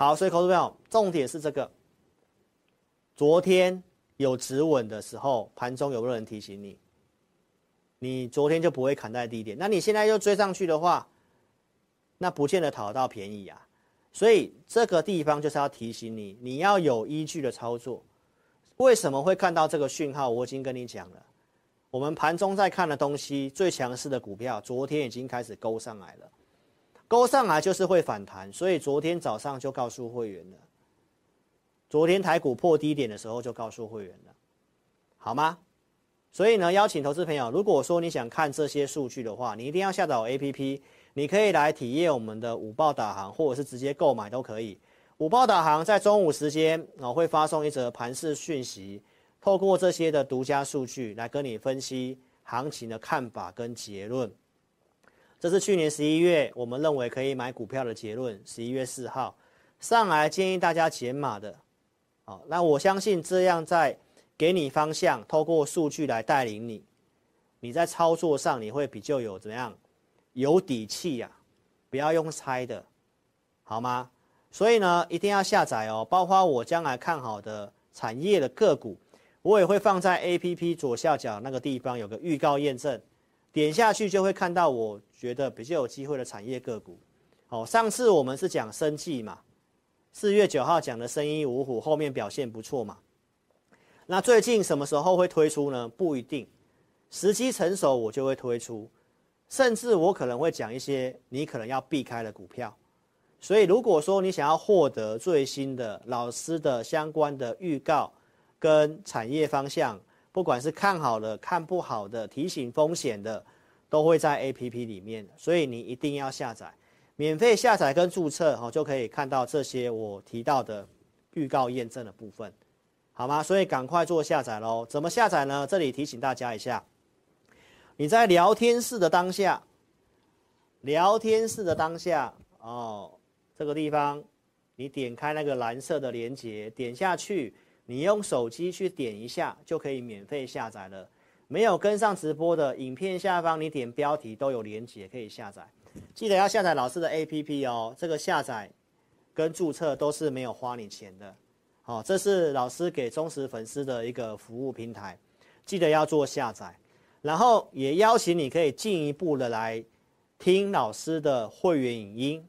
好，所以投资朋友，重点是这个。昨天有止稳的时候，盘中有没有人提醒你？你昨天就不会砍在低点，那你现在又追上去的话，那不见得讨得到便宜啊。所以这个地方就是要提醒你，你要有依据的操作。为什么会看到这个讯号？我已经跟你讲了，我们盘中在看的东西，最强势的股票，昨天已经开始勾上来了，勾上来就是会反弹，所以昨天早上就告诉会员了。昨天台股破低点的时候就告诉会员了，好吗？所以呢，邀请投资朋友，如果说你想看这些数据的话，你一定要下载 APP，你可以来体验我们的午报导航，或者是直接购买都可以。午报导航在中午时间啊会发送一则盘势讯息，透过这些的独家数据来跟你分析行情的看法跟结论。这是去年十一月我们认为可以买股票的结论，十一月四号上来建议大家减码的。好，那我相信这样在。给你方向，透过数据来带领你，你在操作上你会比较有怎么样，有底气呀、不要用猜的，好吗？所以呢，一定要下载哦，包括我将来看好的产业的个股，我也会放在 APP 左下角那个地方有个预告验证，点下去就会看到我觉得比较有机会的产业个股。好，上次我们是讲生计嘛，四月九号讲的生医五虎，后面表现不错嘛。那最近什么时候会推出呢？不一定，时机成熟我就会推出，甚至我可能会讲一些你可能要避开的股票。所以如果说你想要获得最新的老师的相关的预告跟产业方向，不管是看好的、看不好的、提醒风险的，都会在 APP 里面。所以你一定要下载，免费下载跟注册哦，就可以看到这些我提到的预告验证的部分。好吗？所以赶快做下载喽！怎么下载呢？这里提醒大家一下，你在聊天室的当下，聊天室的当下哦，这个地方你点开那个蓝色的连接，点下去，你用手机去点一下就可以免费下载了。没有跟上直播的影片下方，你点标题都有连结可以下载。记得要下载老师的 APP 哦，这个下载跟注册都是没有花你钱的。好，这是老师给忠实粉丝的一个服务平台，记得要做下载，然后也邀请你可以进一步的来听老师的会员影音。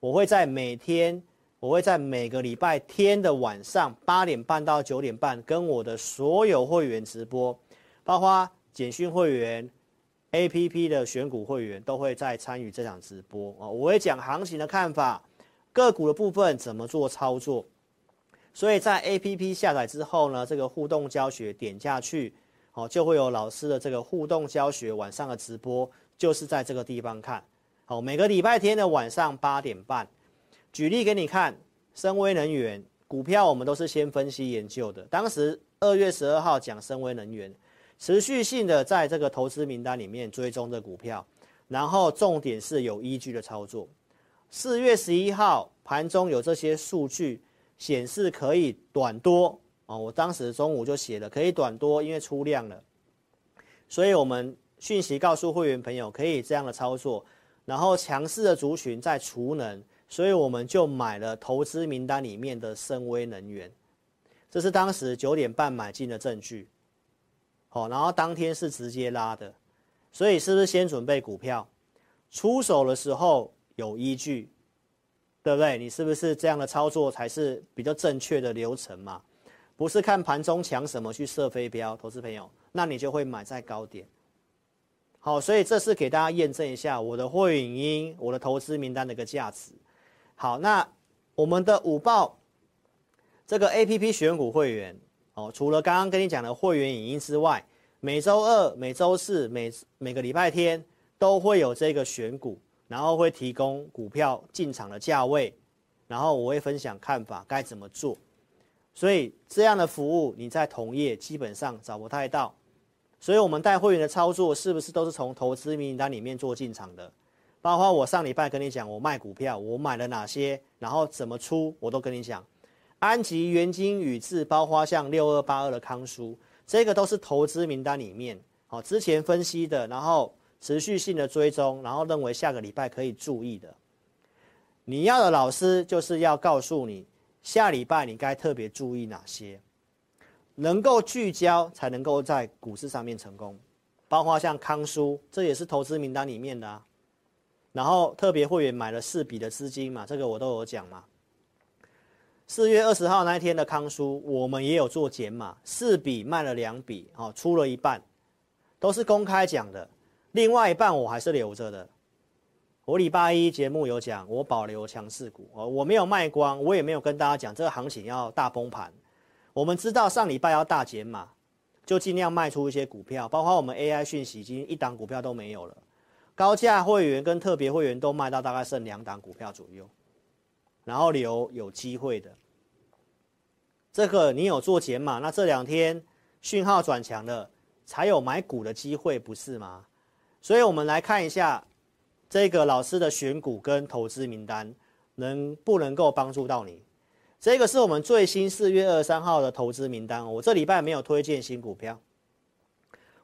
我会在每天，我会在每个礼拜天的晚上八点半到九点半，跟我的所有会员直播，包括简讯会员、APP 的选股会员都会在参与这场直播啊。我会讲行情的看法，个股的部分怎么做操作。所以在 APP 下载之后呢，这个互动教学点下去，好，就会有老师的这个互动教学晚上的直播，就是在这个地方看。好，每个礼拜天的晚上八点半，举例给你看，森崴能源股票我们都是先分析研究的。当时二月十二号讲森崴能源，持续性的在这个投资名单里面追踪的股票，然后重点是有依据的操作。四月十一号盘中有这些数据。显示可以短多啊！我当时中午就写了可以短多，因为出量了，所以我们讯息告诉会员朋友可以这样的操作。然后强势的族群在储能，所以我们就买了投资名单里面的森崴能源，这是当时九点半买进的证据。好，然后当天是直接拉的，所以是不是先准备股票，出手的时候有依据？对不对？你是不是这样的操作才是比较正确的流程嘛？不是看盘中抢什么去射飞镖，投资朋友，那你就会买在高点。好，所以这是给大家验证一下我的会影音、我的投资名单的一个价值。好，那我们的五报这个 APP 选股会员哦，除了刚刚跟你讲的会员影音之外，每周二、每周四、每每个礼拜天都会有这个选股。然后会提供股票进场的价位，然后我会分享看法该怎么做，所以这样的服务你在同业基本上找不太到，所以我们带会员的操作是不是都是从投资名单里面做进场的？包括我上礼拜跟你讲，我卖股票，我买了哪些，然后怎么出，我都跟你讲。安吉、元金、宇智，包括像六二八二的康舒，这个都是投资名单里面，好，之前分析的，然后。持续性的追踪，然后认为下个礼拜可以注意的，你要的老师就是要告诉你，下礼拜你该特别注意哪些，能够聚焦才能够在股市上面成功。包括像康舒，这也是投资名单里面的啊。然后特别会员买了四笔的资金嘛，这个我都有讲嘛。四月二十号那一天的康舒，我们也有做减码，四笔卖了两笔，哦，出了一半，都是公开讲的。另外一半我还是留着的。我礼拜一节目有讲，我保留强势股，哦，我没有卖光，我也没有跟大家讲这个行情要大崩盘。我们知道上礼拜要大减码，就尽量卖出一些股票，包括我们 AI 讯息已经一档股票都没有了。高价会员跟特别会员都卖到大概剩两档股票左右，然后留有机会的。这个你有做减码，那这两天讯号转强了，才有买股的机会，不是吗？所以我们来看一下这个老师的选股跟投资名单，能不能够帮助到你？这个是我们最新四月二十三号的投资名单，我这礼拜没有推荐新股票，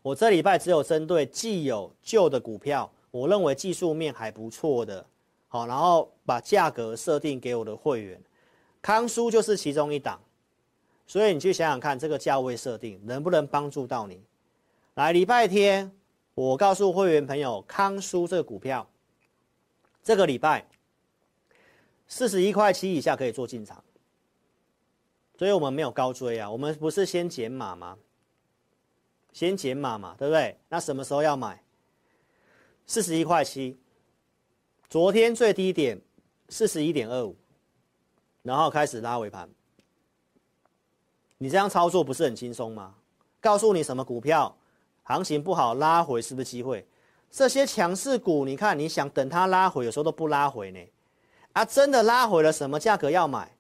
我这礼拜只有针对既有旧的股票。我认为技术面还不错的，好，然后把价格设定给我的会员，康叔就是其中一档，所以你去想想看，这个价位设定能不能帮助到你？来，礼拜天我告诉会员朋友，康叔这个股票，这个礼拜四十一块七以下可以做进场，所以我们没有高追啊，我们不是先减码吗？先减码嘛，对不对？那什么时候要买？四十一块七，昨天最低点四十一点二五，然后开始拉尾盘。你这样操作不是很轻松吗？告诉你什么股票行情不好，拉回是不是机会？这些强势股，你看你想等它拉回，有时候都不拉回呢。啊，真的拉回了，什么价格要买？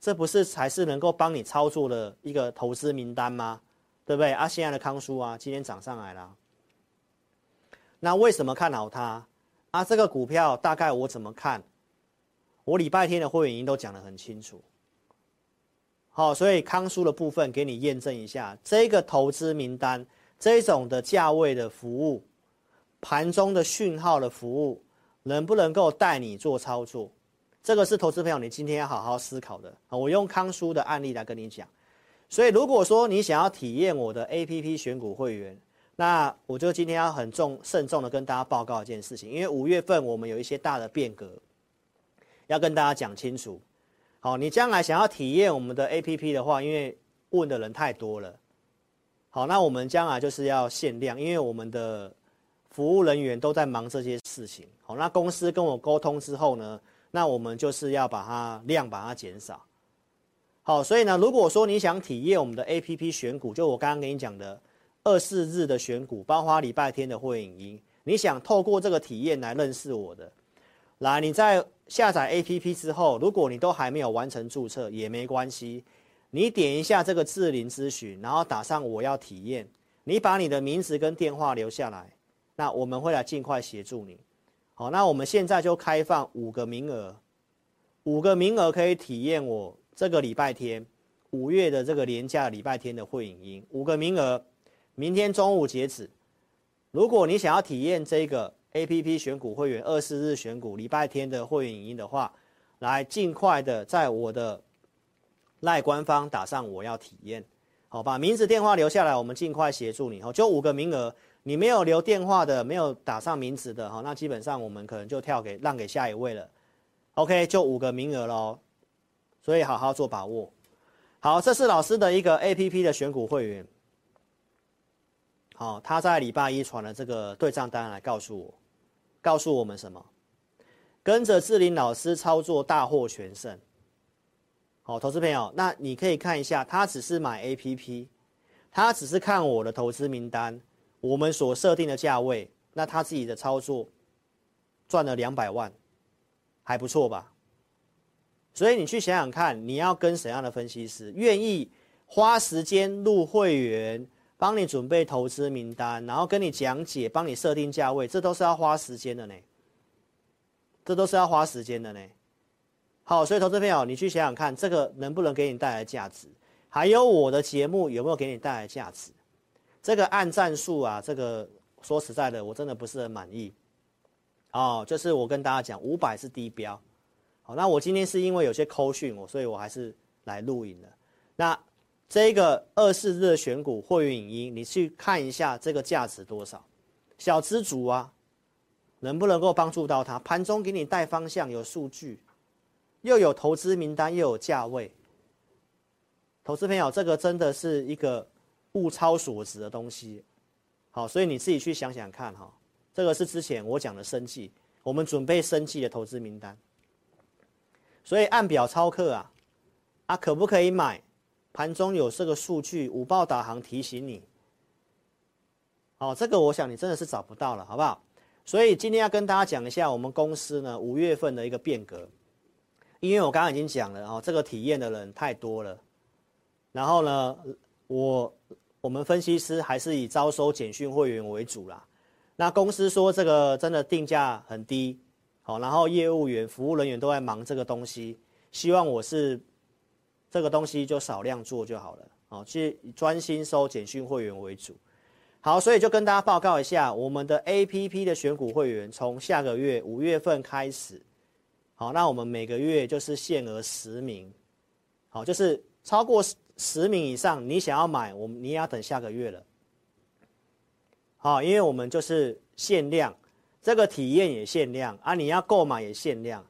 这不是才是能够帮你操作的一个投资名单吗？对不对？啊，现在的康叔啊，今天涨上来了。那为什么看好它？啊，这个股票大概我怎么看？我礼拜天的会员已经都讲得很清楚。好，所以康叔的部分给你验证一下，这个投资名单这种的价位的服务，盘中的讯号的服务，能不能够带你做操作？这个是投资朋友你今天要好好思考的。我用康叔的案例来跟你讲。所以如果说你想要体验我的 APP 选股会员，那我就今天要很重慎重的跟大家报告一件事情，因为五月份我们有一些大的变革，要跟大家讲清楚。好，你将来想要体验我们的 APP 的话，因为问的人太多了。好，那我们将来就是要限量，因为我们的服务人员都在忙这些事情。好，那公司跟我沟通之后呢，那我们就是要把它量把它减少。好，所以呢，如果说你想体验我们的 APP 选股，就我刚刚跟你讲的。二四日的选股，包括礼拜天的会影音，你想透过这个体验来认识我的，来，你在下载 APP 之后，如果你都还没有完成注册也没关系，你点一下这个智霖咨询，然后打上我要体验，你把你的名字跟电话留下来，那我们会来尽快协助你。好，那我们现在就开放五个名额，五个名额可以体验我这个礼拜天五月的这个连假礼拜天的会影音，五个名额。明天中午截止。如果你想要体验这个 APP 选股会员二十四日选股礼拜天的会员影音的话，来尽快的在我的赖官方打上我要体验，好，把名字电话留下来，我们尽快协助你。好，就五个名额，你没有留电话的，没有打上名字的，好，那基本上我们可能就跳给让给下一位了。OK，就五个名额喽，所以好好做把握。好，这是老师的一个 APP 的选股会员。好，他在礼拜一传了这个对账单来告诉我，告诉我们什么？跟着志林老师操作大获全胜。好，投资朋友，那你可以看一下，他只是买 APP，他只是看我的投资名单，我们所设定的价位，那他自己的操作赚了两百万，还不错吧？所以你去想想看，你要跟怎样的分析师愿意花时间入会员？帮你准备投资名单，然后跟你讲解，帮你设定价位，这都是要花时间的呢。这都是要花时间的呢。好，所以投资朋友，你去想想看，这个能不能给你带来价值？还有我的节目有没有给你带来价值？这个按赞数啊，这个说实在的，我真的不是很满意。哦，就是我跟大家讲，五百是低标。好，那我今天是因为有些扣讯我，所以我还是来录影的。那这个二四日的选股会员影音，你去看一下这个价值多少，小资族啊，能不能够帮助到他？盘中给你带方向，有数据，又有投资名单，又有价位。投资朋友，这个真的是一个物超所值的东西。好，所以你自己去想想看哈。这个是之前我讲的生技，我们准备生技的投资名单。所以按表操课啊，啊可不可以买？盘中有这个数据，五报导航提醒你。哦，这个我想你真的是找不到了，好不好？所以今天要跟大家讲一下我们公司呢五月份的一个变革，因为我刚刚已经讲了哦，这个体验的人太多了。然后呢，我我们分析师还是以招收简讯会员为主啦。那公司说这个真的定价很低，好，然后业务员、服务人员都在忙这个东西，希望我是这个东西就少量做就好了，好，去专心收简讯会员为主。好，所以就跟大家报告一下，我们的 APP 的选股会员从下个月五月份开始，好，那我们每个月就是限额十名，好，就是超过十名以上，你想要买，我们你也要等下个月了。好，因为我们就是限量，这个体验也限量啊，你要购买也限量，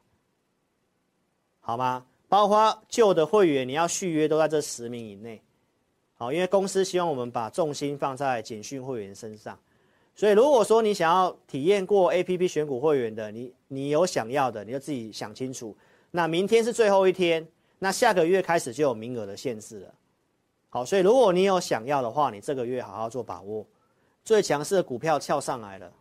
好吗？包括旧的会员，你要续约都在这十名以内。好，因为公司希望我们把重心放在简讯会员身上，所以如果说你想要体验过 APP 选股会员的，你你有想要的，你就自己想清楚。那明天是最后一天，那下个月开始就有名额的限制了。好，所以如果你有想要的话，你这个月好好做把握。最强势的股票翘上来了，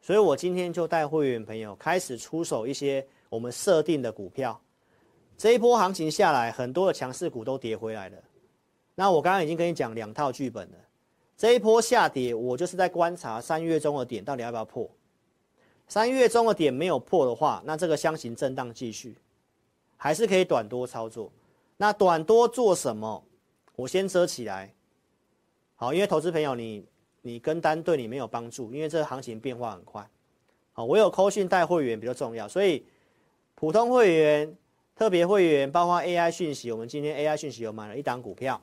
所以我今天就带会员朋友开始出手一些我们设定的股票。这一波行情下来，很多的强势股都跌回来了。那我刚刚已经跟你讲两套剧本了。这一波下跌，我就是在观察三月中的点到底要不要破。三月中的点没有破的话，那这个箱型震荡继续，还是可以短多操作。那短多做什么？我先遮起来。好，因为投资朋友你。你跟单对你没有帮助，因为这个行情变化很快。好，我有扣讯带会员比较重要，所以普通会员、特别会员，包括 AI 讯息，我们今天 AI 讯息有买了一档股票。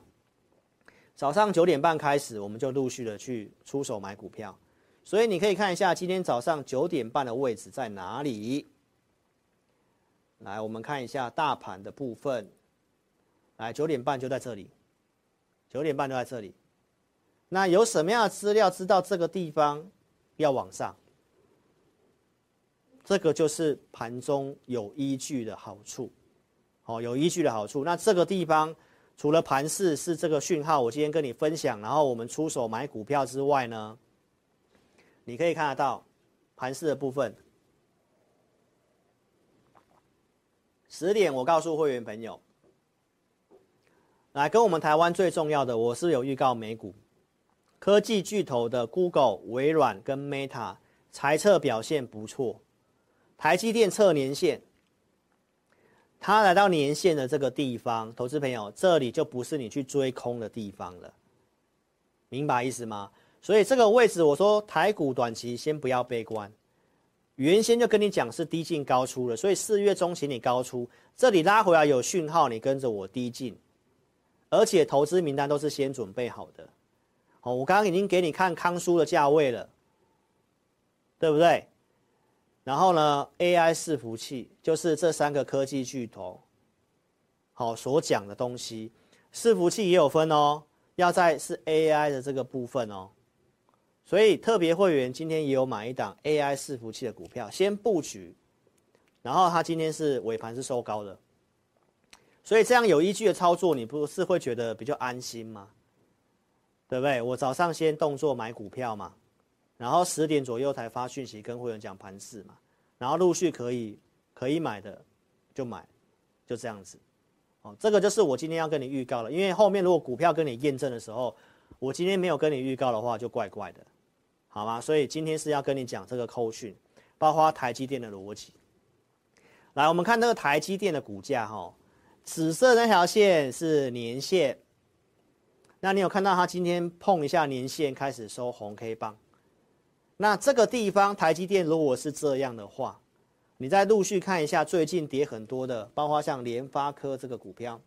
早上九点半开始，我们就陆续的去出手买股票，所以你可以看一下今天早上九点半的位置在哪里。来，我们看一下大盘的部分。来，九点半就在这里，九点半就在这里。那有什么样的资料知道这个地方要往上？这个就是盘中有依据的好处，好，有依据的好处。那这个地方除了盘势是这个讯号，我今天跟你分享，然后我们出手买股票之外呢，你可以看得到盘势的部分。十点我告诉会员朋友，来跟我们台湾最重要的，我是有预告美股。科技巨头的 Google、微软跟 Meta 财测表现不错，台积电测年线，它来到年线的这个地方，投资朋友，这里就不是你去追空的地方了，明白意思吗？所以这个位置，我说台股短期先不要悲观，原先就跟你讲是低进高出了，所以四月中请你高出，这里拉回来有讯号，你跟着我低进，而且投资名单都是先准备好的。哦，我刚刚已经给你看康叔的价位了，对不对？然后呢，AI 伺服器就是这三个科技巨头，好所讲的东西，伺服器也有分哦，要在是 AI 的这个部分哦，所以特别会员今天也有买一档 AI 伺服器的股票，先布局，然后它今天是尾盘是收高的，所以这样有依据的操作，你不是会觉得比较安心吗？对不对？我早上先动作买股票嘛，然后十点左右才发讯息跟会员讲盘势嘛，然后陆续可以可以买的就买，就这样子。哦，这个就是我今天要跟你预告了，因为后面如果股票跟你验证的时候，我今天没有跟你预告的话，就怪怪的，好吗？所以今天是要跟你讲这个扣讯，包括台积电的逻辑。来，我们看那个台积电的股价哈，紫色那条线是年线。那你有看到它今天碰一下年线，开始收红 K 棒，那这个地方台积电如果是这样的话，你再陆续看一下最近跌很多的，包括像联发科这个股票，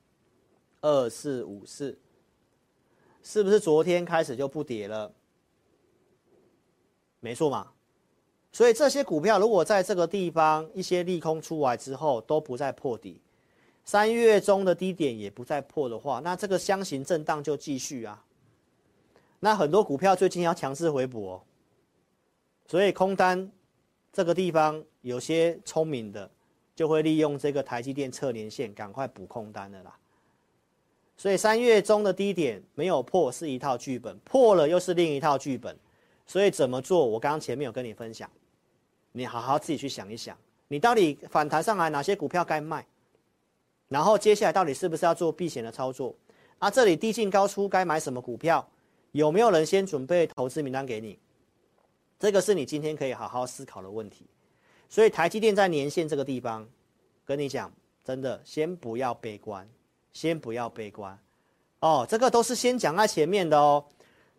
二四五四，是不是昨天开始就不跌了？没错嘛。所以这些股票如果在这个地方一些利空出来之后都不再破底，三月中的低点也不再破的话，那这个箱型震荡就继续啊。那很多股票最近要强势回补哦，所以空单这个地方有些聪明的就会利用这个台积电测年线赶快补空单的啦。所以三月中的低点没有破是一套剧本，破了又是另一套剧本。所以怎么做？我刚刚前面有跟你分享，你好好自己去想一想，你到底反弹上来哪些股票该卖，然后接下来到底是不是要做避险的操作？啊，这里低进高出该买什么股票？有没有人先准备投资名单给你？这个是你今天可以好好思考的问题。所以台积电在年线这个地方，跟你讲，真的先不要悲观，先不要悲观。哦，这个都是先讲在前面的哦。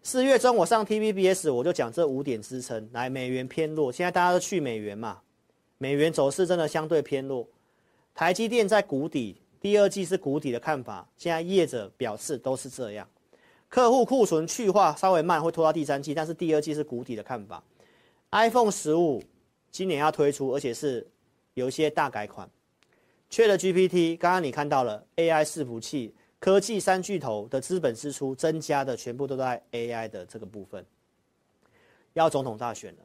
四月中我上 TVBS 我就讲这五点支撑，来美元偏弱，现在大家都去美元嘛，美元走势真的相对偏弱。台积电在谷底，第二季是谷底的看法，现在业者表示都是这样。客户库存去化稍微慢，会拖到第三季，但是第二季是谷底的看法。iPhone 十五今年要推出，而且是有一些大改款。ChatGPT 刚刚你看到了 AI 伺服器。科技三巨头的资本支出增加的全部都在 AI 的这个部分。要总统大选了，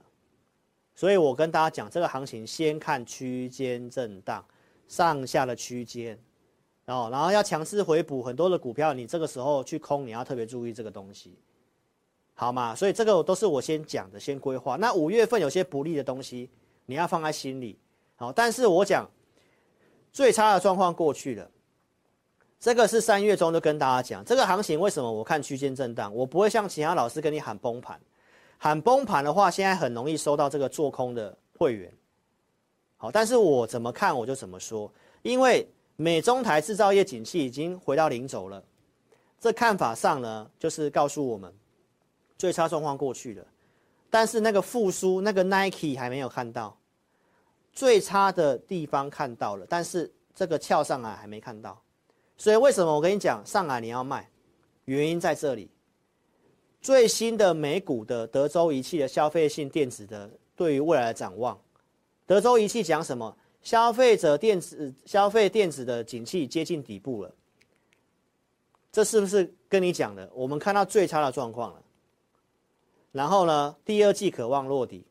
所以我跟大家讲，这个行情先看区间震荡，上下的区间，然后然后要强势回补很多的股票，你这个时候去空，你要特别注意这个东西，好吗？所以这个都是我先讲的，先规划。那五月份有些不利的东西，你要放在心里，好，但是我讲最差的状况过去了。这个是三月中就跟大家讲，这个行情为什么我看区间震荡，我不会像其他老师跟你喊崩盘，喊崩盘的话，现在很容易收到这个做空的会员。好，但是我怎么看我就怎么说，因为美中台制造业景气已经回到零轴了，这看法上呢，就是告诉我们最差状况过去了，但是那个复苏那个 Nike 还没有看到，最差的地方看到了，但是这个翘上来还没看到。所以为什么我跟你讲上来你要卖？原因在这里。最新的美股的德州仪器的消费性电子的对于未来的展望，德州仪器讲什么？消费者电子消费电子的景气接近底部了。这是不是跟你讲的？我们看到最差的状况了。然后呢，第二季可望落底。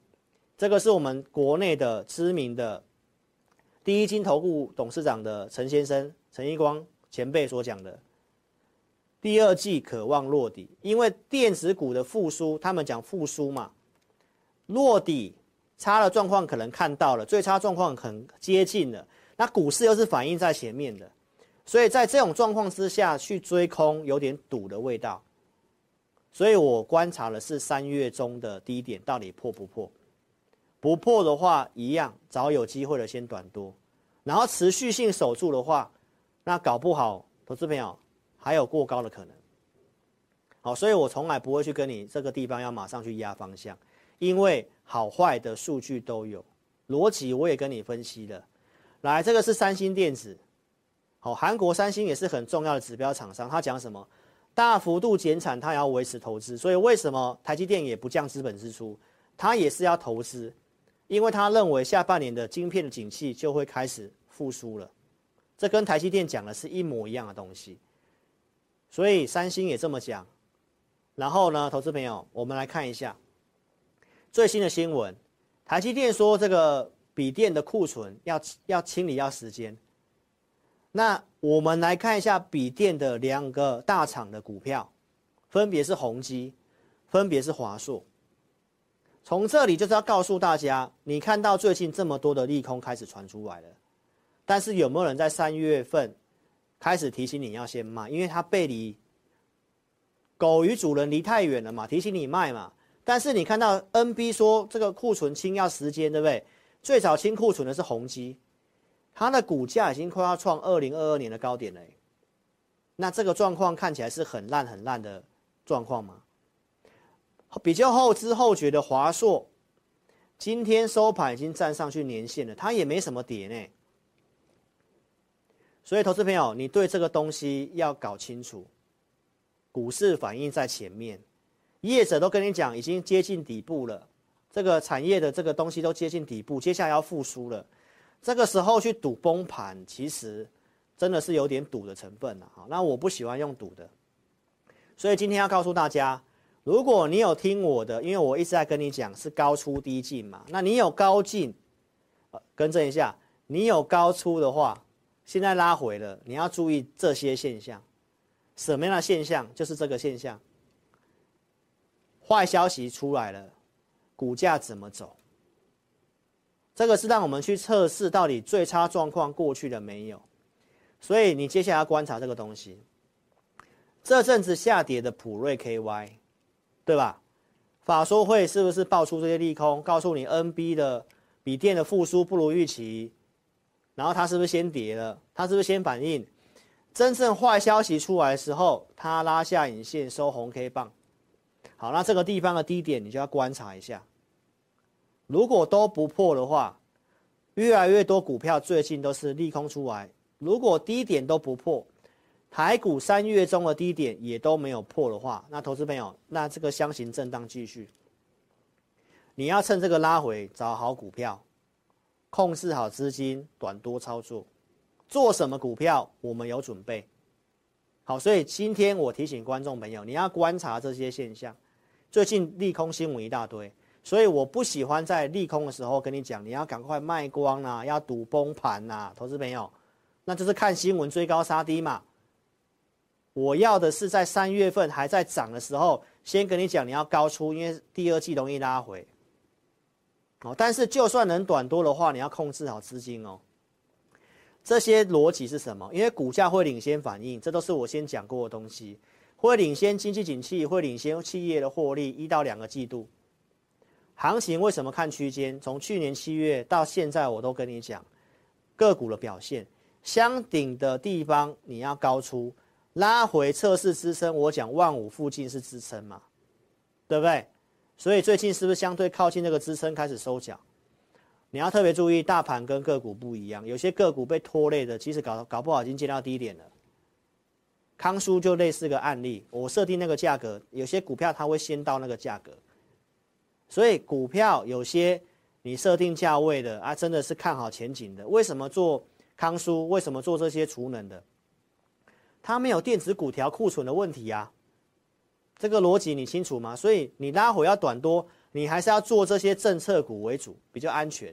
这个是我们国内的知名的第一金投顾董事长的陈先生陈一光。前辈所讲的，第二季可望落底，因为电子股的复苏，他们讲复苏嘛，落底差的状况可能看到了，最差状况很接近了，那股市又是反映在前面的，所以在这种状况之下去追空有点赌的味道，所以我观察的是三月中的低点到底破不破，不破的话一样找有机会的先短多，然后持续性守住的话。那搞不好，投资朋友还有过高的可能。好，所以我从来不会去跟你这个地方要马上去压方向，因为好坏的数据都有，逻辑我也跟你分析了。来，这个是三星电子，好，韩国三星也是很重要的指标厂商。他讲什么？大幅度减产，他也要维持投资。所以为什么台积电也不降资本支出？他也是要投资，因为他认为下半年的晶片的景气就会开始复苏了。这跟台积电讲的是一模一样的东西，所以三星也这么讲。然后呢，投资朋友，我们来看一下最新的新闻。台积电说这个笔电的库存要要清理要时间。那我们来看一下笔电的两个大厂的股票，分别是宏基，分别是华硕。从这里就是要告诉大家，你看到最近这么多的利空开始传出来了。但是有没有人在三月份开始提醒你要先卖？因为它背离狗与主人离太远了嘛，提醒你卖嘛。但是你看到 NB 说这个库存清要时间，对不对？最早清库存的是宏基，它的股价已经快要创二零二二年的高点了。那这个状况看起来是很烂很烂的状况吗？比较后知后觉的华硕今天收盘已经站上去年线了，它也没什么跌呢。所以，投资朋友，你对这个东西要搞清楚。股市反应在前面，业者都跟你讲已经接近底部了，这个产业的这个东西都接近底部，接下来要复苏了。这个时候去赌崩盘，其实真的是有点赌的成分了。好，那我不喜欢用赌的，所以今天要告诉大家。如果你有听我的，因为我一直在跟你讲是高出低进嘛，那你有高进，呃，更正一下，你有高出的话，现在拉回了，你要注意这些现象，什么样的现象？就是这个现象，坏消息出来了，股价怎么走？这个是让我们去测试到底最差状况过去了没有，所以你接下来要观察这个东西，这阵子下跌的普瑞 KY。对吧？法说会是不是爆出这些利空，告诉你 NB 的笔电的复苏不如预期，然后它是不是先跌了？它是不是先反应？真正坏消息出来的时候，它拉下影线收红 K 棒。好，那这个地方的低点你就要观察一下。如果都不破的话，越来越多股票最近都是利空出来。如果低点都不破，台股三月中的低点也都没有破的话，那投资朋友，那这个箱型震荡继续，你要趁这个拉回找好股票，控制好资金，短多操作，做什么股票我们有准备。好，所以今天我提醒观众朋友，你要观察这些现象。最近利空新闻一大堆，所以我不喜欢在利空的时候跟你讲，你要赶快卖光啊，要赌崩盘啊，投资朋友，那就是看新闻追高杀低嘛。我要的是在三月份还在涨的时候，先跟你讲你要高出，因为第二季容易拉回。哦，但是就算能短多的话，你要控制好资金哦。这些逻辑是什么？因为股价会领先反应，这都是我先讲过的东西，会领先经济景气，会领先企业的获利一到两个季度。行情为什么看区间？从去年七月到现在，我都跟你讲个股的表现，相顶的地方你要高出。拉回测试支撑，我讲万五附近是支撑嘛，对不对？所以最近是不是相对靠近那个支撑开始收脚？你要特别注意，大盘跟个股不一样，有些个股被拖累的，其实搞搞不好已经见到低点了。康叔就类似个案例，我设定那个价格，有些股票它会先到那个价格，所以股票有些你设定价位的啊，真的是看好前景的。为什么做康叔？为什么做这些储能的？它没有电子股调库存的问题啊，这个逻辑你清楚吗？所以你拉回要短多，你还是要做这些政策股为主，比较安全。